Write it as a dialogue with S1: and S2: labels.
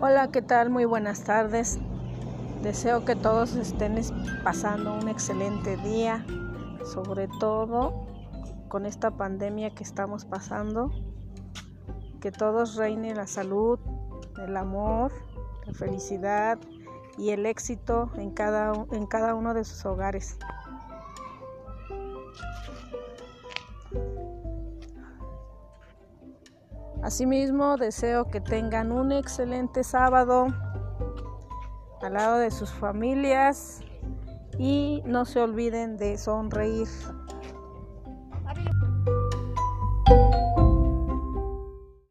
S1: Hola, ¿qué tal? Muy buenas tardes. Deseo que todos estén pasando un excelente día, sobre todo con esta pandemia que estamos pasando. Que todos reine la salud, el amor, la felicidad y el éxito en cada, en cada uno de sus hogares. Asimismo, deseo que tengan un excelente sábado al lado de sus familias y no se olviden de sonreír.